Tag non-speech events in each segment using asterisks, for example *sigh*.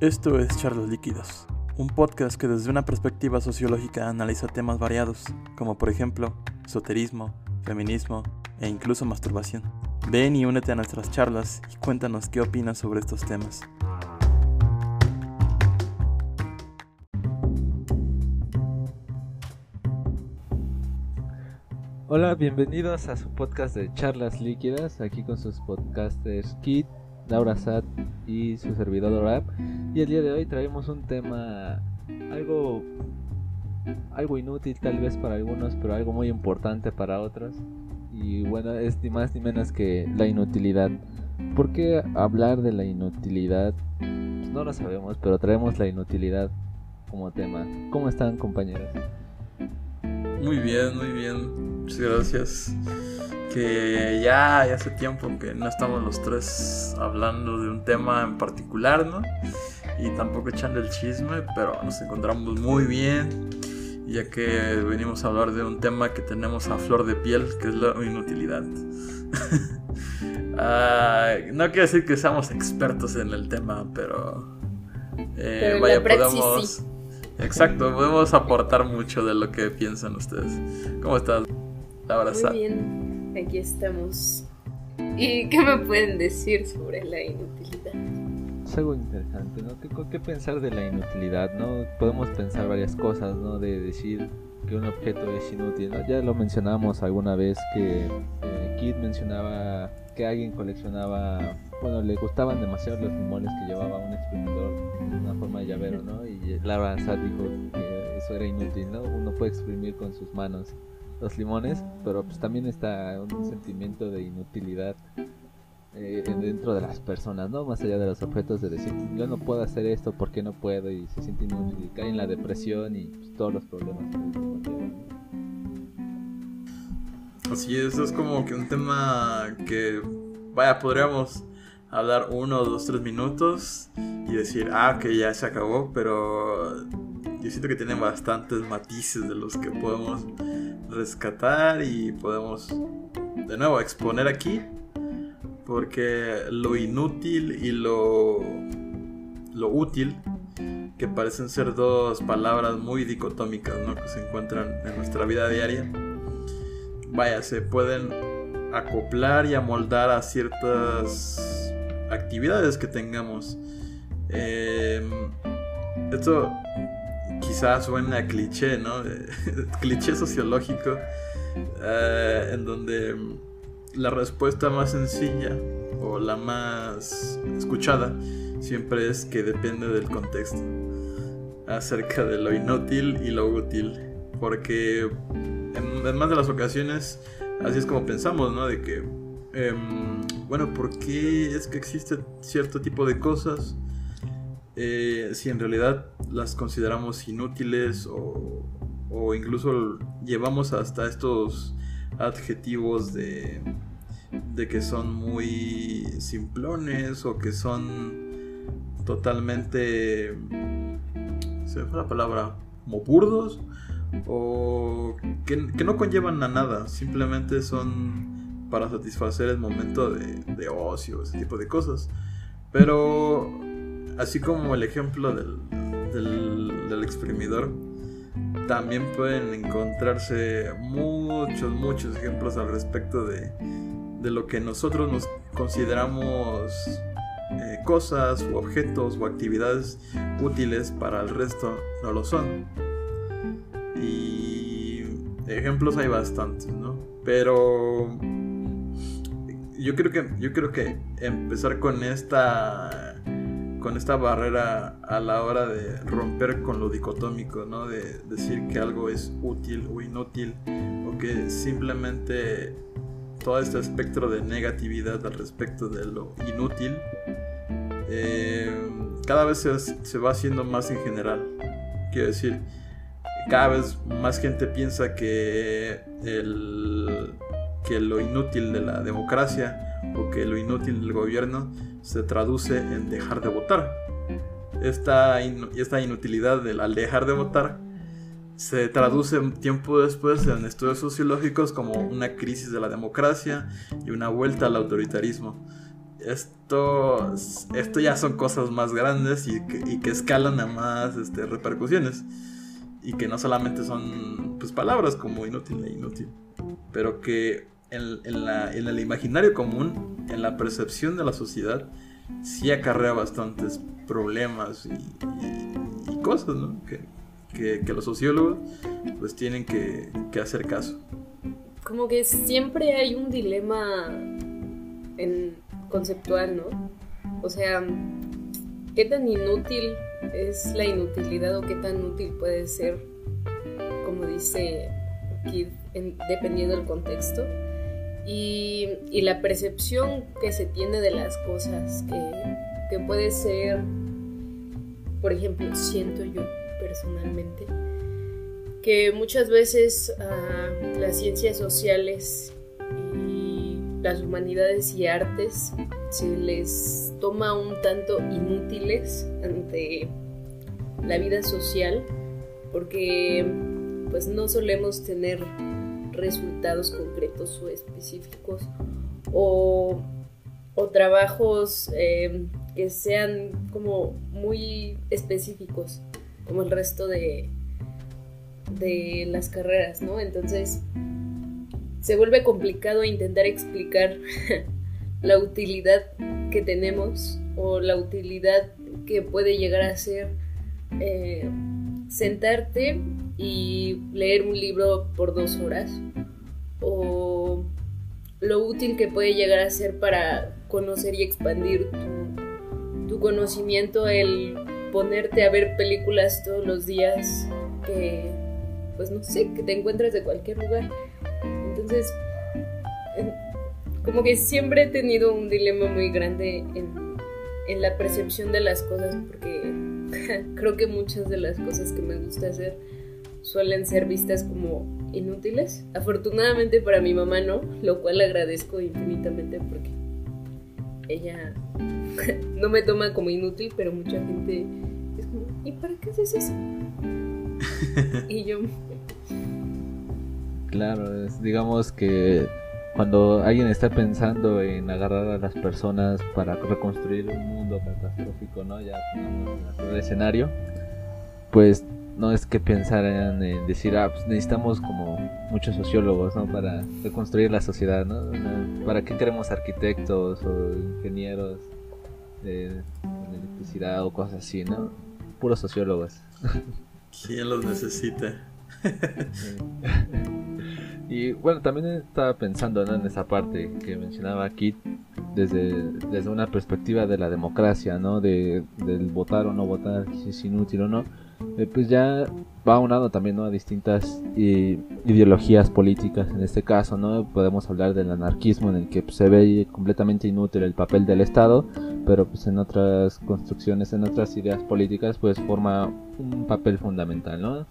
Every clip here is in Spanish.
Esto es Charlas Líquidos, un podcast que desde una perspectiva sociológica analiza temas variados, como por ejemplo, esoterismo, feminismo e incluso masturbación. Ven y únete a nuestras charlas y cuéntanos qué opinas sobre estos temas. Hola, bienvenidos a su podcast de charlas líquidas, aquí con sus podcasters Kit, Laura Sat y su servidor Rap. Y el día de hoy traemos un tema algo algo inútil tal vez para algunos, pero algo muy importante para otros. Y bueno, es ni más ni menos que la inutilidad. ¿Por qué hablar de la inutilidad? Pues no lo sabemos, pero traemos la inutilidad como tema. ¿Cómo están, compañeros? Muy bien, muy bien. Muchas gracias. Que ya, ya hace tiempo que no estamos los tres hablando de un tema en particular, ¿no? Y tampoco echando el chisme, pero nos encontramos muy bien, ya que venimos a hablar de un tema que tenemos a flor de piel, que es la inutilidad. *laughs* Ah, no quiero decir que seamos expertos en el tema, pero, eh, Pero vaya, podemos... sí. Exacto, podemos aportar mucho de lo que piensan ustedes. ¿Cómo estás? Muy bien, aquí estamos. ¿Y qué me pueden decir sobre la inutilidad? Es algo interesante, ¿no? ¿Qué, qué pensar de la inutilidad, no? Podemos pensar varias cosas, ¿no? De decir que un objeto es inútil, ¿no? Ya lo mencionamos alguna vez que eh, Kid mencionaba que alguien coleccionaba, bueno, le gustaban demasiado los limones que llevaba un exprimidor en una forma de llavero, ¿no? Y Laura Sat dijo que eso era inútil, ¿no? Uno puede exprimir con sus manos los limones, pero pues también está un sentimiento de inutilidad eh, dentro de las personas, ¿no? Más allá de los objetos, de decir, yo no puedo hacer esto, ¿por qué no puedo? Y se siente inútil, y cae en la depresión y pues, todos los problemas. Así es, es como que un tema que, vaya, podríamos hablar uno, dos, tres minutos y decir, ah, que ya se acabó, pero yo siento que tiene bastantes matices de los que podemos rescatar y podemos, de nuevo, exponer aquí, porque lo inútil y lo, lo útil, que parecen ser dos palabras muy dicotómicas, ¿no? Que se encuentran en nuestra vida diaria vaya, se pueden acoplar y amoldar a ciertas actividades que tengamos. Eh, esto quizás suena a cliché, ¿no? *laughs* cliché sociológico, eh, en donde la respuesta más sencilla o la más escuchada siempre es que depende del contexto acerca de lo inútil y lo útil. Porque en, en más de las ocasiones así es como pensamos, ¿no? De que, em, bueno, ¿por qué es que existe cierto tipo de cosas? Eh, si en realidad las consideramos inútiles o, o incluso llevamos hasta estos adjetivos de, de que son muy simplones o que son totalmente... Se me fue la palabra, como burdos o que, que no conllevan a nada, simplemente son para satisfacer el momento de, de ocio, ese tipo de cosas. Pero así como el ejemplo del, del, exprimidor, también pueden encontrarse muchos, muchos ejemplos al respecto de, de lo que nosotros nos consideramos eh, cosas u objetos o actividades útiles para el resto no lo son. Y ejemplos hay bastantes, ¿no? Pero yo creo que yo creo que empezar con esta con esta barrera a la hora de romper con lo dicotómico, ¿no? De decir que algo es útil o inútil o que simplemente todo este espectro de negatividad al respecto de lo inútil eh, cada vez se, se va haciendo más en general. Quiero decir, cada vez más gente piensa que, el, que lo inútil de la democracia o que lo inútil del gobierno se traduce en dejar de votar. Esta, in- esta inutilidad del al dejar de votar se traduce tiempo después en estudios sociológicos como una crisis de la democracia y una vuelta al autoritarismo. esto, esto ya son cosas más grandes y que, escalan a más este, repercusiones. Y que no solamente son pues, palabras como inútil e inútil, pero que en, el imaginario común, en la percepción de la sociedad, sí acarrea bastantes problemas y, cosas que, los sociólogos pues tienen que, que hacer caso. Como que siempre hay un dilema en conceptual, ¿no? O sea, ¿qué tan inútil es la inutilidad o qué tan útil puede ser, como dice Kid, dependiendo del contexto? Y, la percepción que se tiene de las cosas, que, puede ser, por ejemplo, siento yo personalmente, que muchas veces ah, las ciencias sociales las humanidades y artes se les toma un tanto inútiles ante la vida social porque pues no solemos tener resultados concretos o específicos o, trabajos eh, que sean como muy específicos como el resto de, de las carreras, ¿no? Entonces se vuelve complicado intentar explicar *laughs* la utilidad que tenemos o la utilidad que puede llegar a ser eh, sentarte y leer un libro por dos horas o lo útil que puede llegar a ser para conocer y expandir tu, conocimiento el ponerte a ver películas todos los días que pues no sé que te encuentres de cualquier lugar. Entonces, como que siempre he tenido un dilema muy grande en, la percepción de las cosas, porque *laughs* creo que muchas de las cosas que me gusta hacer suelen ser vistas como inútiles. Afortunadamente para mi mamá no, lo cual agradezco infinitamente porque ella *laughs* no me toma como inútil, pero mucha gente es como, ¿y para qué haces eso? *laughs* y yo, Claro, es, digamos que cuando alguien está pensando en agarrar a las personas para reconstruir un mundo catastrófico, ¿no? Ya el escenario, pues no es que pensaran en decir, ah, pues necesitamos como muchos sociólogos, ¿no? Para reconstruir la sociedad, ¿no? ¿Para qué queremos arquitectos o ingenieros de, electricidad o cosas así, ¿no? Puros sociólogos. ¿Quién los necesita? *laughs* y bueno, también estaba pensando en esa parte que mencionaba Kit desde, desde una perspectiva de la democracia, ¿no? De, del votar o no votar, si es inútil o no. Eh, pues ya va unado también ¿no? a distintas ideologías políticas. En este caso no podemos hablar del anarquismo en el que pues, se ve completamente inútil el papel del Estado pero pues en otras construcciones en otras ideas políticas pues forma un papel fundamental no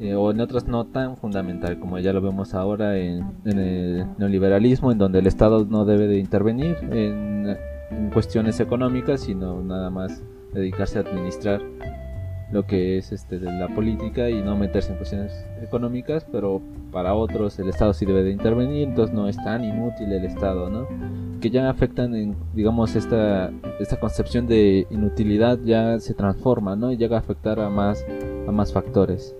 eh, o en otras no tan fundamental como ya lo vemos ahora en, el neoliberalismo en donde el Estado no debe de intervenir en, cuestiones económicas sino nada más dedicarse a administrar lo que es este de la política y no meterse en cuestiones económicas pero para otros el Estado sí debe de intervenir entonces no es tan inútil el Estado no que ya afectan en digamos esta esta concepción de inutilidad ya se transforma no y llega a afectar a más a más factores.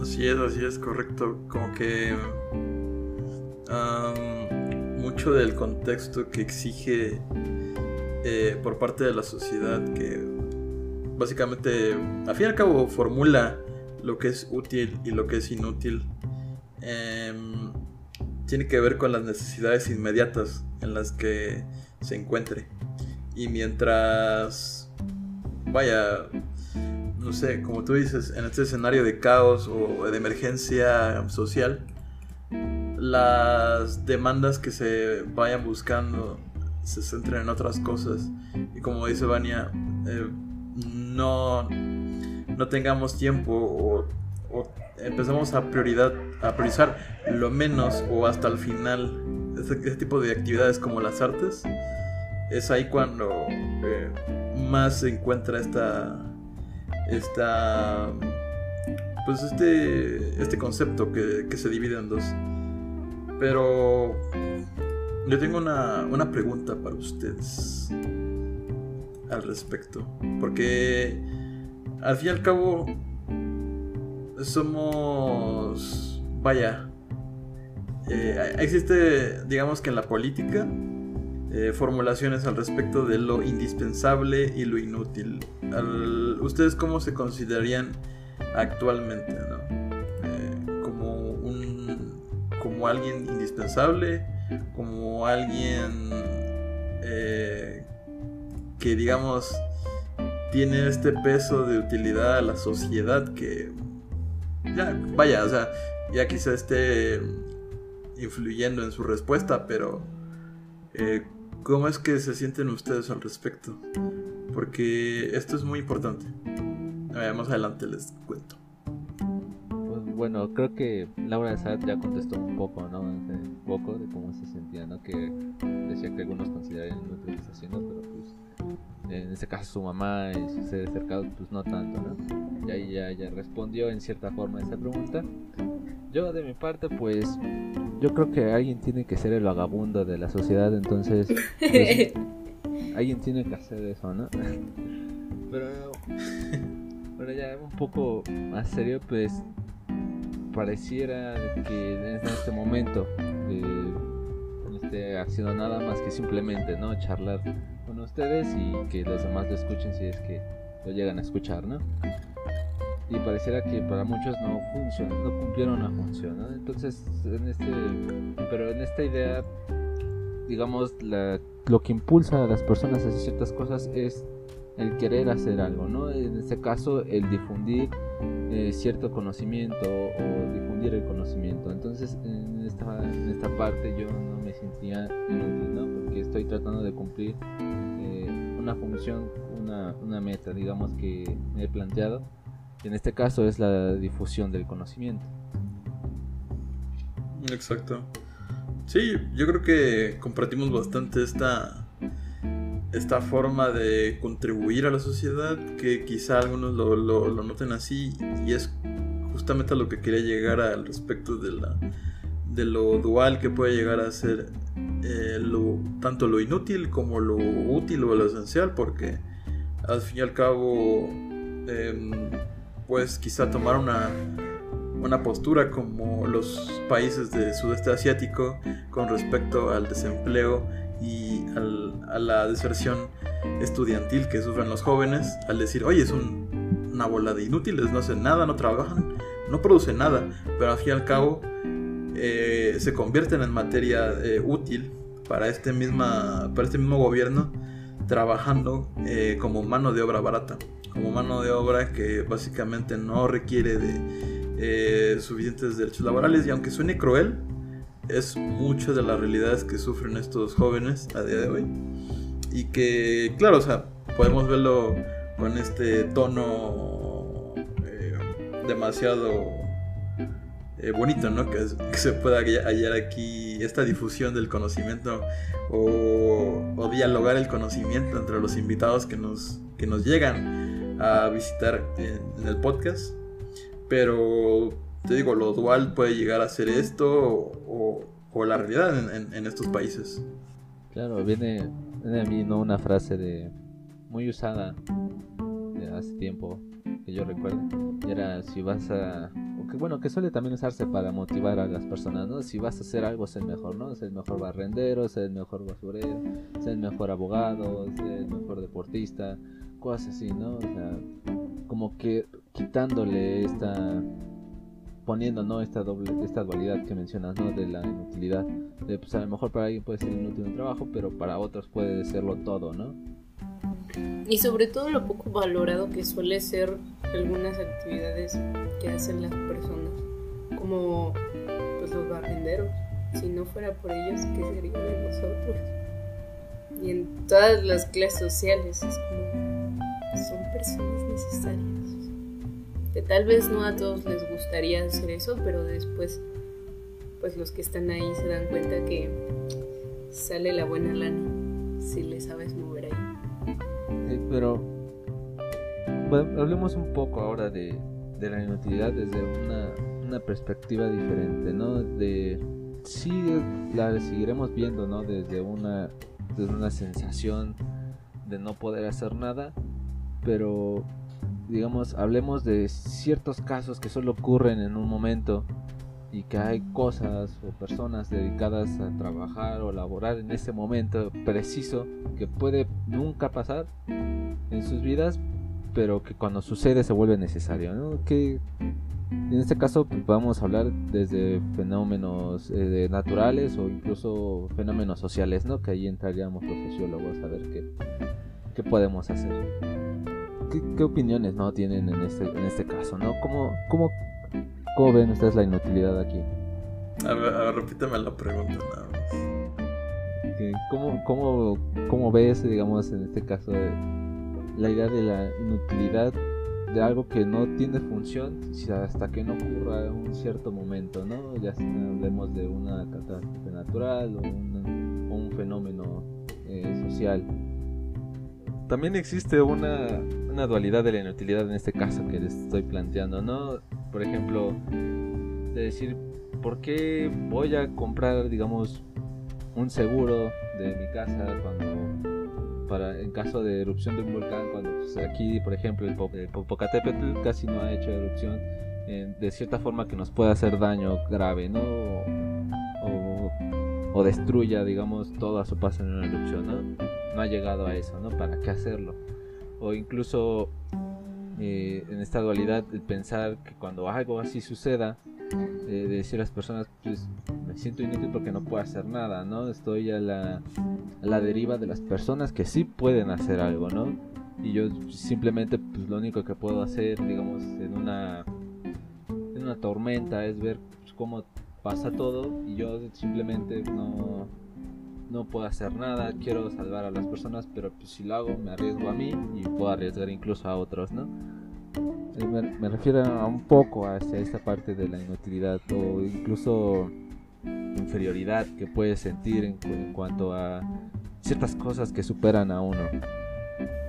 Así es, así es, correcto. Como que mucho del contexto que exige eh, por parte de la sociedad que básicamente, al fin y al cabo, formula lo que es útil y lo que es inútil, em, tiene que ver con las necesidades inmediatas en las que se encuentre. Y mientras, vaya, no sé, como tú dices, en este escenario de caos o de emergencia social, las demandas que se vayan buscando se centren en otras cosas. Y como dice Vania, eh, no, no tengamos tiempo o, empezamos a, prioridad, a priorizar lo menos o hasta el final ese, tipo de actividades como las artes. Es ahí cuando eh, más se encuentra esta esta pues este este concepto que, se divide en dos pero yo tengo una, una pregunta para ustedes al respecto. Porque al fin y al cabo somos, vaya, eh, existe, digamos que en la política, eh, formulaciones al respecto de lo indispensable y lo inútil. ¿Ustedes cómo se considerarían actualmente? Eh, como, un, como alguien indispensable, como alguien que digamos tiene este peso de utilidad a la sociedad que ya, vaya, o sea, ya quizá esté influyendo en su respuesta, pero eh, ¿cómo es que se sienten ustedes al respecto? Porque esto es muy importante. Más adelante les cuento. Pues, bueno, creo que Laura de Sad ya contestó un poco, ¿no? Un poco de cómo se sentía, ¿no? Que decía que algunos considerarían haciendo, pero pues en este caso su mamá y sus seres cercanos, pues no tanto, ¿no? Y ahí ya, ya respondió en cierta forma a esa pregunta. Yo de mi parte, pues yo creo que alguien tiene que ser el vagabundo de la sociedad, entonces pues, *laughs* alguien tiene que hacer eso, ¿no? *laughs* Pero, pero ya un poco más serio, pues pareciera que en este momento eh, no esté haciendo nada más que simplemente, ¿no? Charlar ustedes y que los demás lo escuchen si es que lo llegan a escuchar, ¿no? Y pareciera que para muchos no funciona, no cumplieron la función, ¿no? Entonces, en este, pero en esta idea, digamos, la, lo que impulsa a las personas a hacer ciertas cosas es el querer hacer algo, ¿no? En este caso, el difundir eh, cierto conocimiento o difundir el conocimiento. Entonces, en esta, en esta parte yo no me sentía inútil, ¿no? Porque estoy tratando de cumplir una función, una, una meta, digamos, que me he planteado. En este caso es la difusión del conocimiento. Exacto. Sí, yo creo que compartimos bastante esta, esta forma de contribuir a la sociedad, que quizá algunos lo, lo, noten así, y es justamente a lo que quería llegar al respecto de, la, de lo dual que puede llegar a ser eh, lo, tanto lo inútil como lo útil o lo esencial, porque al fin y al cabo, pues quizá tomar una, una postura como los países del sudeste asiático con respecto al desempleo y a la deserción estudiantil que sufren los jóvenes, al decir, oye, es una bola de inútiles, no hacen nada, no trabajan, no producen nada, pero al fin y al cabo eh, se convierten en materia eh, útil para este, misma, para este mismo gobierno trabajando eh, como mano de obra barata, como mano de obra que básicamente no requiere de suficientes derechos laborales. Y aunque suene cruel, es mucho de las realidades que sufren estos jóvenes a día de hoy. Y que, claro, o sea, podemos verlo con este tono demasiado eh, bonito, ¿no? Que, se pueda hallar aquí esta difusión del conocimiento o, dialogar el conocimiento entre los invitados que nos, que nos llegan a visitar en, el podcast. Pero te digo, lo dual puede llegar a ser esto o, la realidad en, estos países. Claro, viene, viene a mí ¿no? una frase de muy usada de hace tiempo que yo recuerdo. Era si vas a bueno, que suele también usarse para motivar a las personas, ¿no? Si vas a hacer algo, sé el mejor, ¿no? Sé el mejor barrendero, sé el mejor basurero, sé el mejor abogado, sé el mejor deportista, cosas así, ¿no? O sea, como que quitándole esta poniendo no esta doble esta dualidad que mencionas no de la inutilidad de pues a lo mejor para alguien puede ser inútil un trabajo pero para otros puede serlo todo no y sobre todo lo poco valorado que suele ser algunas actividades que hacen las personas, como pues, los barrenderos. Si no fuera por ellos, ¿qué sería de nosotros? Y en todas las clases sociales es como son personas necesarias. Que tal vez no a todos les gustaría hacer eso, pero después pues los que están ahí se dan cuenta que sale la buena lana si le sabes mover. Pero hablemos un poco ahora de, de la inutilidad desde una, una, perspectiva diferente, ¿no? De sí la seguiremos viendo, ¿no? Desde una, desde una sensación de no poder hacer nada, pero digamos, hablemos de ciertos casos que solo ocurren en un momento y que hay cosas o personas dedicadas a trabajar o laborar en ese momento preciso que puede nunca pasar en sus vidas, pero que cuando sucede se vuelve necesario, ¿no? Que en este caso pues, vamos a hablar desde fenómenos eh, naturales o incluso fenómenos sociales, ¿no? Que ahí entraríamos los sociólogos a ver qué, qué podemos hacer. ¿Qué, opiniones no tienen en este, en este caso, no? ¿Cómo, cómo, cómo ven ustedes la inutilidad aquí? A ver, repíteme la pregunta nada más. ¿Cómo, cómo, cómo ves, digamos, en este caso, la idea de la inutilidad de algo que no tiene función hasta que no ocurra un cierto momento, ¿no? Ya hablemos de una catástrofe natural o un, un fenómeno eh, social. También existe una, una, dualidad de la inutilidad en este caso que les estoy planteando, ¿no? Por ejemplo, de decir, ¿por qué voy a comprar, digamos, un seguro de mi casa cuando para en caso de erupción de un volcán, cuando pues, aquí, por ejemplo, el, Popocatépetl casi no ha hecho erupción, de cierta forma que nos pueda hacer daño grave, ¿no? O, destruya, digamos, todo a su paso en una erupción, ¿no? No ha llegado a eso, ¿no? ¿Para qué hacerlo? O incluso eh, en esta dualidad, el pensar que cuando algo así suceda, de decir a las personas, pues me siento inútil porque no puedo hacer nada, ¿no? Estoy a la, la deriva de las personas que sí pueden hacer algo, ¿no? Y yo simplemente, pues lo único que puedo hacer, digamos, en una, en una tormenta es ver pues, cómo pasa todo y yo simplemente no, no puedo hacer nada, quiero salvar a las personas, pero pues, si lo hago me arriesgo a mí y puedo arriesgar incluso a otros, ¿no? Eh, me, refiero a un poco hacia esta parte de la inutilidad o incluso inferioridad que puedes sentir en, cuanto a ciertas cosas que superan a uno.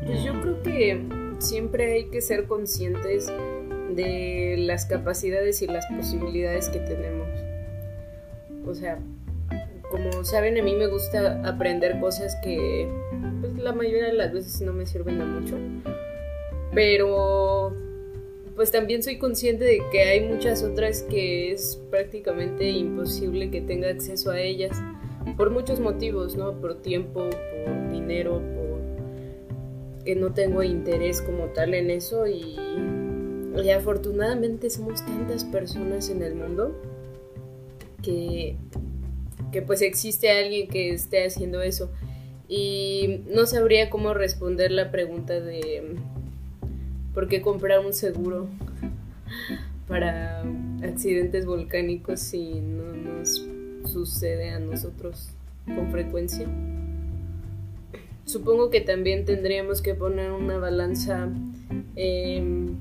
Pues yo creo que siempre hay que ser conscientes de las capacidades y las posibilidades que tenemos. O sea, como saben, a mí me gusta aprender cosas que pues, la mayoría de las veces no me sirven de mucho. Pero pues también soy consciente de que hay muchas otras que es prácticamente imposible que tenga acceso a ellas por muchos motivos, ¿no? Por tiempo, por dinero, por que no tengo interés como tal en eso y, y afortunadamente somos tantas personas en el mundo que, que pues existe alguien que esté haciendo eso y no sabría cómo responder la pregunta de ¿Por qué comprar un seguro *laughs* para accidentes volcánicos si no nos sucede a nosotros con frecuencia? Supongo que también tendríamos que poner una balanza en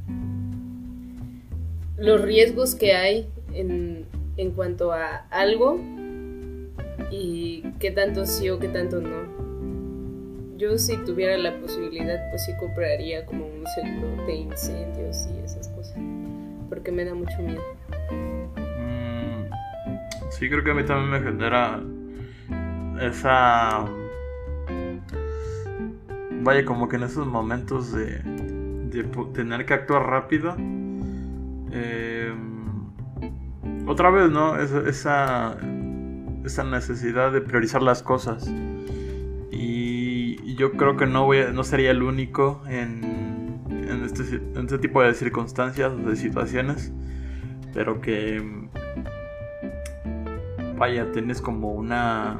los riesgos que hay en, en cuanto a algo y qué tanto sí o qué tanto no yo si tuviera la posibilidad, pues sí compraría como un seguro de incendios y esas cosas. Porque me da mucho miedo. Mm, sí, creo que a mí también me genera esa... Vaya, como que en esos momentos de, de tener que actuar rápido. Em, otra vez, ¿no? Esa, esa, esa necesidad de priorizar las cosas. Y yo creo que no, voy no sería el único en, este, en este tipo de circunstancias o de situaciones. Pero que. Vaya, tienes como una.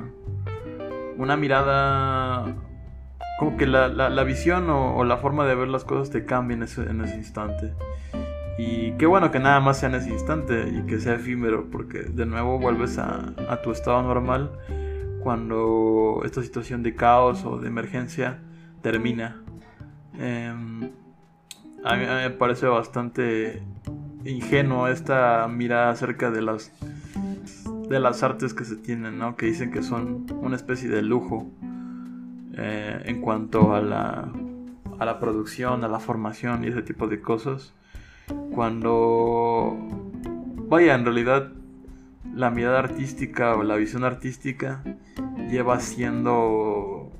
Una mirada. Como que la, la, visión o, la forma de ver las cosas te cambia en ese, en ese instante. Y qué bueno que nada más sea en ese instante y que sea efímero, porque de nuevo vuelves a, a tu estado normal cuando esta situación de caos o de emergencia termina. Em, a, mí, me parece bastante ingenuo esta mirada acerca de las de las artes que se tienen, ¿no? que dicen que son una especie de lujo eh, en cuanto a la, a la producción, a la formación y ese tipo de cosas. Cuando, vaya, en realidad la mirada artística o la visión artística lleva siendo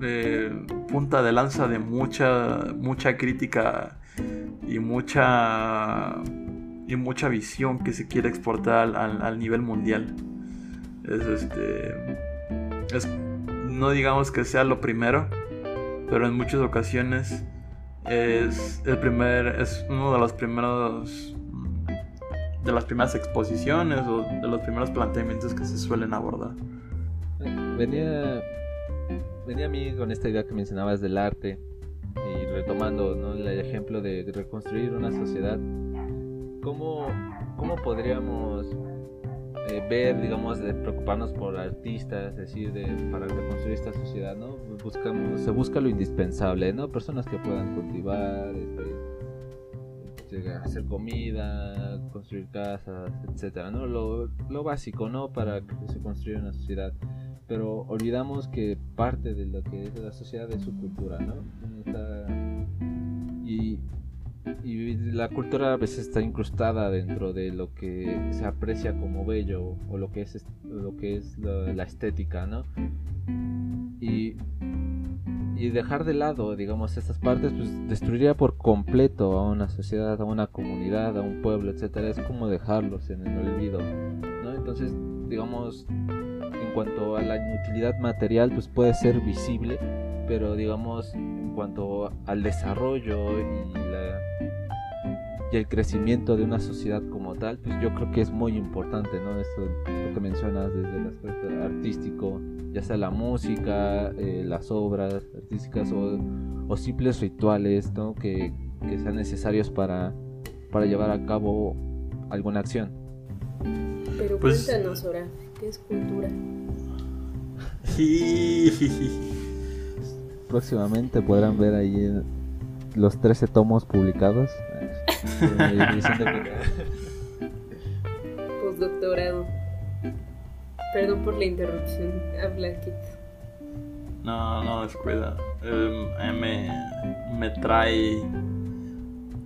eh, punta de lanza de mucha mucha crítica y mucha y mucha visión que se quiere exportar al, nivel mundial. Es este no digamos que sea lo primero pero en muchas ocasiones es el primer es uno de los primeros de las primeras exposiciones o de los primeros planteamientos que se suelen abordar. Venía, venía a mí con esta idea que mencionabas del arte y retomando ¿no? el ejemplo de reconstruir una sociedad, ¿cómo, cómo podríamos eh, ver, digamos, de preocuparnos por artistas, es decir, de, para reconstruir esta sociedad, ¿no? Buscamos, se busca lo indispensable, ¿no? Personas que puedan cultivar, este, hacer comida, construir casas, etcétera, ¿no? Lo, lo, básico, ¿no? Para que se construya una sociedad. Pero olvidamos que parte de lo que es la sociedad es su cultura, ¿no? y, y la cultura a veces está incrustada dentro de lo que se aprecia como bello o lo que es lo que es la, estética, ¿no? Y y dejar de lado, digamos, estas partes, pues destruiría por completo a una sociedad, a una comunidad, a un pueblo, etcétera. Es como dejarlos en el olvido, ¿no? Entonces, digamos, cuanto a la inutilidad material, pues puede ser visible, pero digamos, en cuanto al desarrollo y la y el crecimiento de una sociedad como tal, pues yo creo que es muy importante, ¿no? Esto lo que mencionas desde el aspecto artístico, ya sea la música, eh, las obras artísticas o, simples rituales, ¿no? Que, sean necesarios para, para llevar a cabo alguna acción. Pero pues cuéntanos, ahora, ¿qué es cultura? Próximamente podrán ver ahí los 13 tomos publicados. Postdoctorado. Perdón por la interrupción. Habla, Kit. No, no, descuida. Em, me, me trae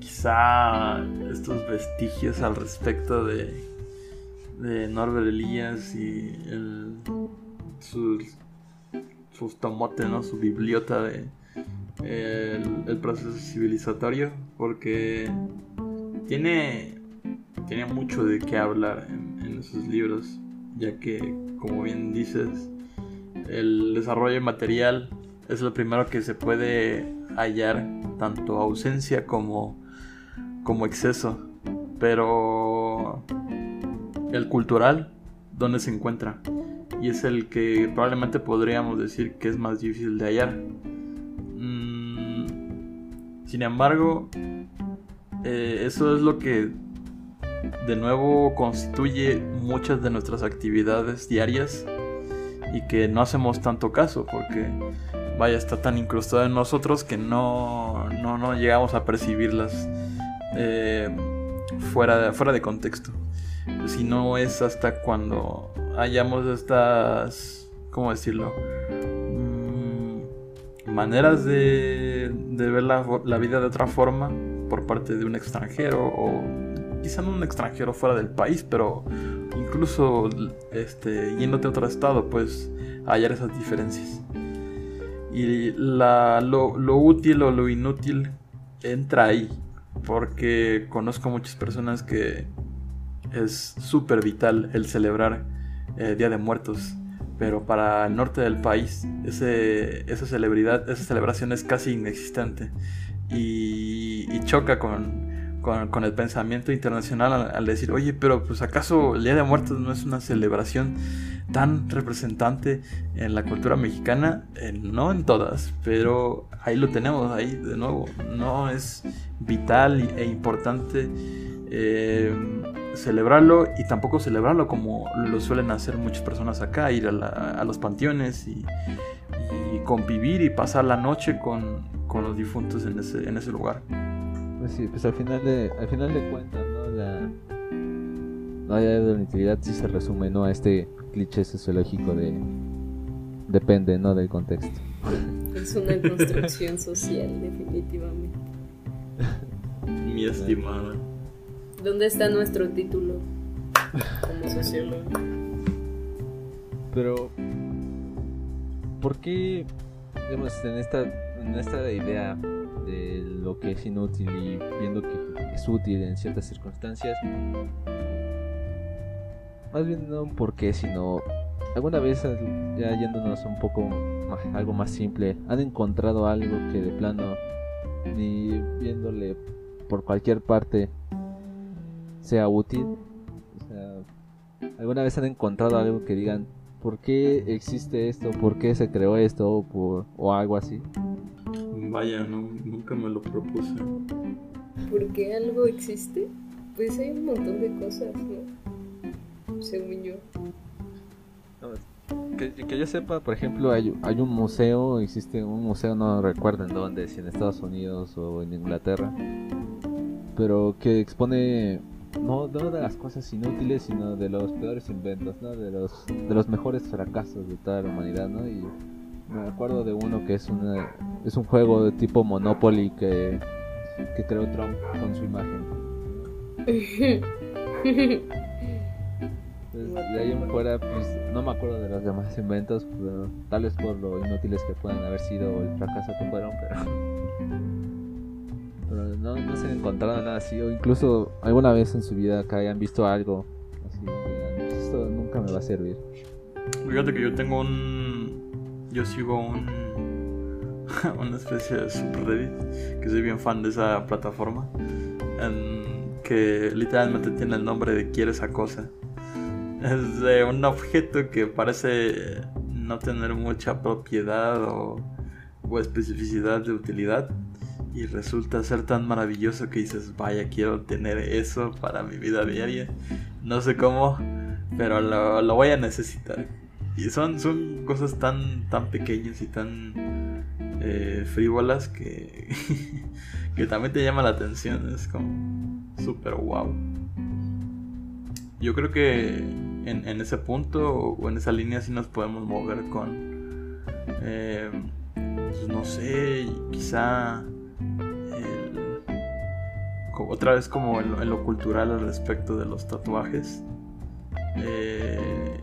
quizá estos vestigios al respecto de, de Norbert Elías y el, sus, sus tomotes, ¿no? su bibliota de el, proceso civilizatorio porque tiene, tiene mucho de qué hablar en, en sus libros, ya que, como bien dices, el desarrollo material es lo primero que se puede hallar, tanto ausencia como, como exceso. Pero el cultural, ¿dónde se encuentra? Y es el que probablemente podríamos decir que es más difícil de hallar. Sin embargo, eh, eso es lo que de nuevo constituye muchas de nuestras actividades diarias y que no hacemos tanto caso porque vaya está tan incrustado en nosotros que no, no, llegamos a percibirlas eh, fuera, fuera de contexto. Si no es hasta cuando hayamos estas, ¿cómo decirlo? maneras de, ver la, vida de otra forma por parte de un extranjero o quizá no un extranjero fuera del país, pero incluso este, yéndote a otro estado, pues hallar esas diferencias. Y la, lo, útil o lo inútil entra ahí, porque conozco muchas personas que es súper vital el celebrar el eh, Día de Muertos pero para el norte del país ese, esa celebridad, esa celebración es casi inexistente y, choca con, el pensamiento internacional al, decir, oye, pero pues acaso el Día de Muertos no es una celebración tan representante en la cultura mexicana, no en todas, pero ahí lo tenemos, ahí de nuevo, no es vital e importante. Eh, celebrarlo y tampoco celebrarlo como lo suelen hacer muchas personas acá, ir a, los panteones y, convivir y pasar la noche con, los difuntos en ese, en ese lugar. Pues sí, pues al final de, al final de cuentas, ¿no? La, la idea de la utilidad sí se resume, ¿no? A este cliché sociológico de depende, ¿no? Del contexto. Es una construcción social, definitivamente. Mi estimada. ¿Dónde está nuestro título? Como sociólogo. Pero, ¿por qué, digamos, en esta, en esta idea de lo que es inútil y viendo que es útil en ciertas circunstancias, más bien no un por qué, sino alguna vez ya yéndonos un poco más, algo más simple, han encontrado algo que de plano ni viéndole por cualquier parte sea útil. O sea, alguna vez han encontrado algo que digan por qué existe esto, por qué se creó esto o, por, o algo así. Vaya, no, nunca me lo propuse. ¿Por qué algo existe? Pues hay un montón de cosas, ¿no? Según yo. que, que, yo sepa, por ejemplo, hay, hay un museo, existe un museo, no recuerdo en dónde, si en Estados Unidos o en Inglaterra, pero que expone no, no de las cosas inútiles, sino de los peores inventos, ¿no? De los, de los mejores fracasos de toda la humanidad, ¿no? Y me acuerdo de uno que es una, es un juego de tipo Monopoly que, que creó Trump con su imagen. *laughs* de ahí en fuera, pues no me acuerdo de los demás inventos, pero tal vez por lo inútiles que puedan haber sido o el fracaso que fueron, *laughs* pero no, no se han encontrado nada así, o incluso alguna vez en su vida que hayan visto algo así, pues esto nunca me va a servir. Fíjate que yo tengo un. Yo sigo un. *laughs* una especie de subreddit, que soy bien fan de esa plataforma, en que literalmente tiene el nombre de quiere esa cosa. Es de un objeto que parece no tener mucha propiedad o, o especificidad de utilidad y resulta ser tan maravilloso que dices, vaya, quiero tener eso para mi vida diaria. No sé cómo, pero lo, voy a necesitar. Y son, son cosas tan, tan pequeñas y tan eh, frívolas que, *laughs* que también te llama la atención. Es como súper wow. Yo creo que en, en, ese punto o en esa línea sí nos podemos mover con, eh, pues no sé, quizá otra vez como en lo, cultural al respecto de los tatuajes. Eh,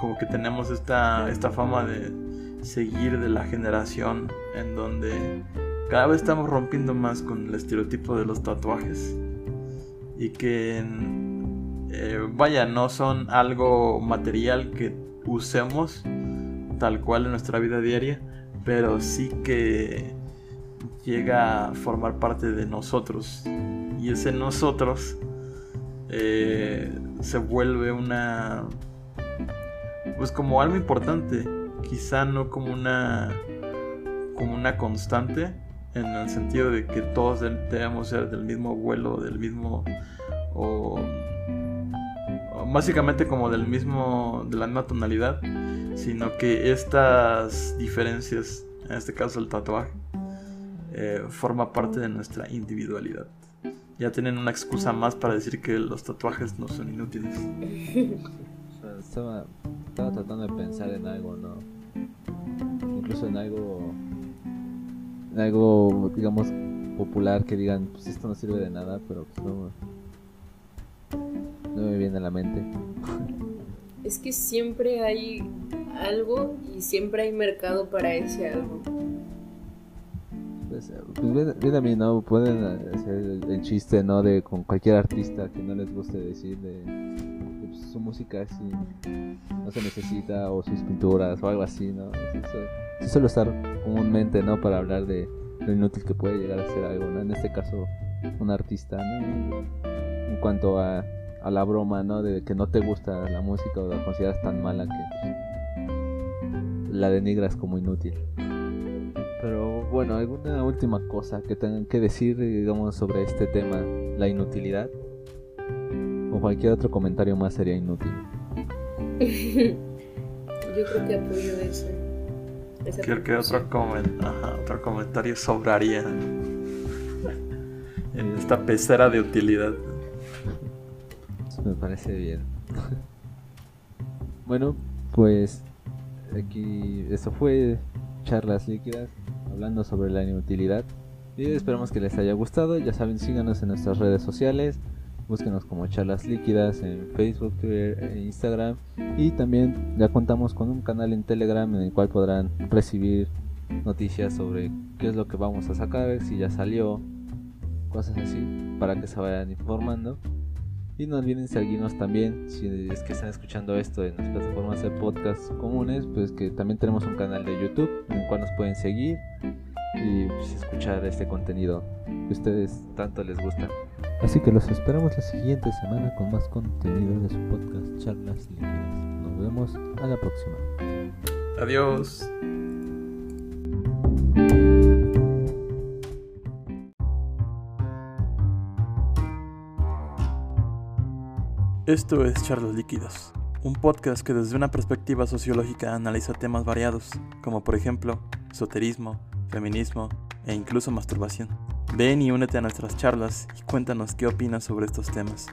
como que tenemos esta, esta fama de seguir de la generación en donde cada vez estamos rompiendo más con el estereotipo de los tatuajes y que eh, vaya no son algo material que usemos tal cual en nuestra vida diaria pero sí que llega a formar parte de nosotros. Y ese nosotros eh, se vuelve una... Pues como algo importante. Quizá no como una... Como una constante. En el sentido de que todos debemos ser del mismo vuelo, del mismo... O, básicamente como del mismo... De la misma tonalidad. Sino que estas diferencias, en este caso el tatuaje, eh, forma parte de nuestra individualidad. Ya tienen una excusa más para decir que los tatuajes no son inútiles. estaba, estaba tratando de pensar en algo, ¿no? Incluso en algo, en algo, digamos, popular que digan, pues esto no sirve de nada, pero pues no, no me viene a la mente. *laughs* Es que siempre hay algo y siempre hay mercado para ese algo. Pues, pues a mí, ¿no? Pueden hacer el, chiste, ¿no? De con cualquier artista que no les guste decir de, pues, su música así no se necesita o sus pinturas o algo así, ¿no? Eso, estar comúnmente, ¿no? Para hablar de lo inútil que puede llegar a ser algo, ¿no? En este caso, un artista, ¿no? En cuanto a, a la broma, ¿no? De que no te gusta la música o la consideras tan mala que pues, la denigras como inútil. Pero bueno, ¿alguna última cosa que tengan que decir, digamos, sobre este tema, la inutilidad? O cualquier otro comentario más sería inútil. *laughs* Yo creo que apoyo eso. Creo que otro, otro comentario sobraría en esta pecera de utilidad. Me parece bien. *laughs* bueno, pues aquí esto fue charlas líquidas hablando sobre la inutilidad. Y esperamos que les haya gustado. Ya saben, síganos en nuestras redes sociales. búsquenos como charlas líquidas en Facebook, Twitter e Instagram. Y también ya contamos con un canal en Telegram en el cual podrán recibir noticias sobre qué es lo que vamos a sacar, si ya salió, cosas así, para que se vayan informando. Y no olviden seguirnos también, si es que están escuchando esto en las plataformas de podcast comunes, pues que también tenemos un canal de YouTube en el cual nos pueden seguir y pues, escuchar este contenido que ustedes tanto les gusta. Así que los esperamos la siguiente semana con más contenido de su podcast Charlas Líquidas. Nos vemos a la próxima. Adiós. Esto es Charlas Líquidos, un podcast que desde una perspectiva sociológica analiza temas variados, como por ejemplo, esoterismo, feminismo e incluso masturbación. Ven y únete a nuestras charlas y cuéntanos qué opinas sobre estos temas.